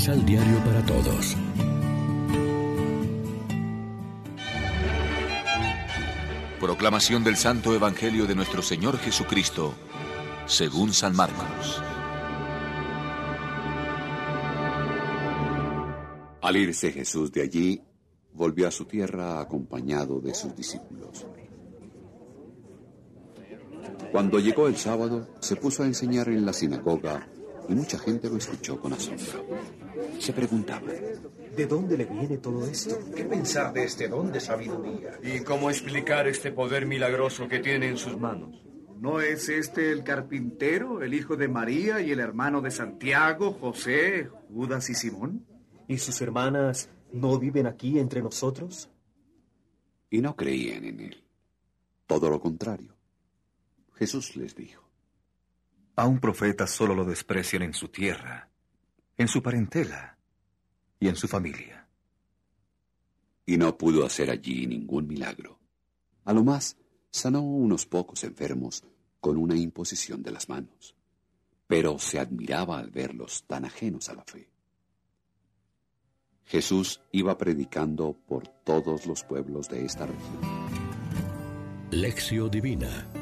Misal Diario para Todos. Proclamación del Santo Evangelio de nuestro Señor Jesucristo, según San Marcos. Al irse Jesús de allí, volvió a su tierra acompañado de sus discípulos. Cuando llegó el sábado, se puso a enseñar en la sinagoga y mucha gente lo escuchó con asombro. Se preguntaba, ¿de dónde le viene todo esto? ¿Qué pensar de este don de sabiduría? ¿Y cómo explicar este poder milagroso que tiene en sus manos? ¿No es este el carpintero, el hijo de María y el hermano de Santiago, José, Judas y Simón? ¿Y sus hermanas no viven aquí entre nosotros? Y no creían en él. Todo lo contrario. Jesús les dijo, A un profeta solo lo desprecian en su tierra, en su parentela y en su familia. Y no pudo hacer allí ningún milagro. A lo más, sanó unos pocos enfermos con una imposición de las manos, pero se admiraba al verlos tan ajenos a la fe. Jesús iba predicando por todos los pueblos de esta región. Lección Divina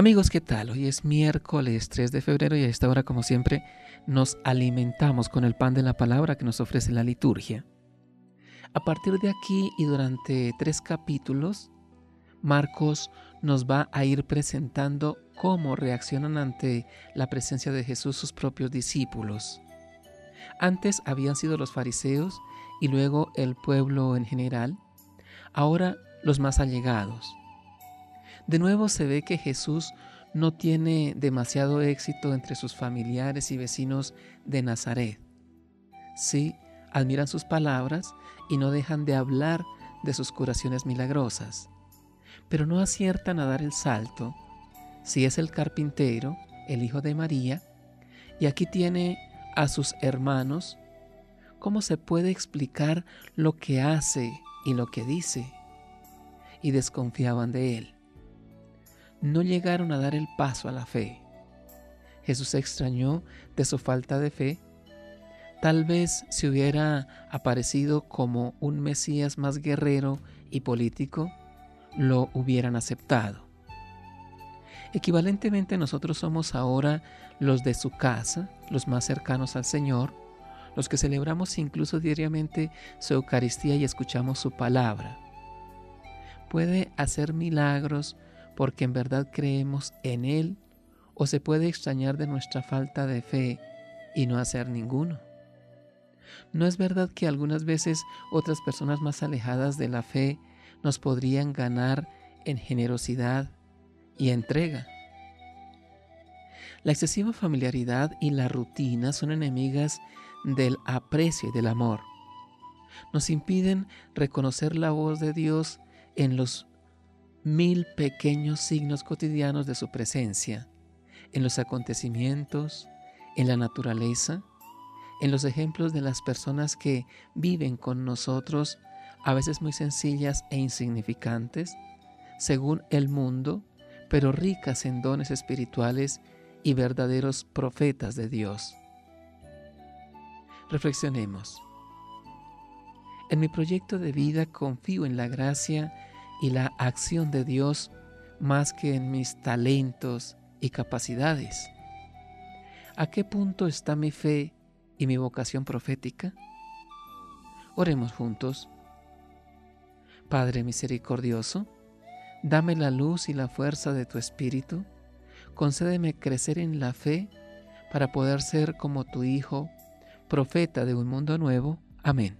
Amigos, ¿qué tal? Hoy es miércoles 3 de febrero y a esta hora, como siempre, nos alimentamos con el pan de la palabra que nos ofrece la liturgia. A partir de aquí y durante tres capítulos, Marcos nos va a ir presentando cómo reaccionan ante la presencia de Jesús sus propios discípulos. Antes habían sido los fariseos y luego el pueblo en general, ahora los más allegados. De nuevo se ve que Jesús no tiene demasiado éxito entre sus familiares y vecinos de Nazaret. Sí, admiran sus palabras y no dejan de hablar de sus curaciones milagrosas, pero no aciertan a dar el salto si es el carpintero, el hijo de María, y aquí tiene a sus hermanos, ¿cómo se puede explicar lo que hace y lo que dice? Y desconfiaban de él. No llegaron a dar el paso a la fe. Jesús se extrañó de su falta de fe. Tal vez si hubiera aparecido como un Mesías más guerrero y político, lo hubieran aceptado. Equivalentemente nosotros somos ahora los de su casa, los más cercanos al Señor, los que celebramos incluso diariamente su Eucaristía y escuchamos su palabra. Puede hacer milagros porque en verdad creemos en Él o se puede extrañar de nuestra falta de fe y no hacer ninguno. ¿No es verdad que algunas veces otras personas más alejadas de la fe nos podrían ganar en generosidad y entrega? La excesiva familiaridad y la rutina son enemigas del aprecio y del amor. Nos impiden reconocer la voz de Dios en los mil pequeños signos cotidianos de su presencia, en los acontecimientos, en la naturaleza, en los ejemplos de las personas que viven con nosotros, a veces muy sencillas e insignificantes, según el mundo, pero ricas en dones espirituales y verdaderos profetas de Dios. Reflexionemos. En mi proyecto de vida confío en la gracia y la acción de Dios más que en mis talentos y capacidades. ¿A qué punto está mi fe y mi vocación profética? Oremos juntos. Padre misericordioso, dame la luz y la fuerza de tu Espíritu concédeme crecer en la fe para poder ser como tu Hijo, profeta de un mundo nuevo. Amén.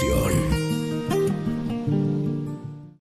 Pan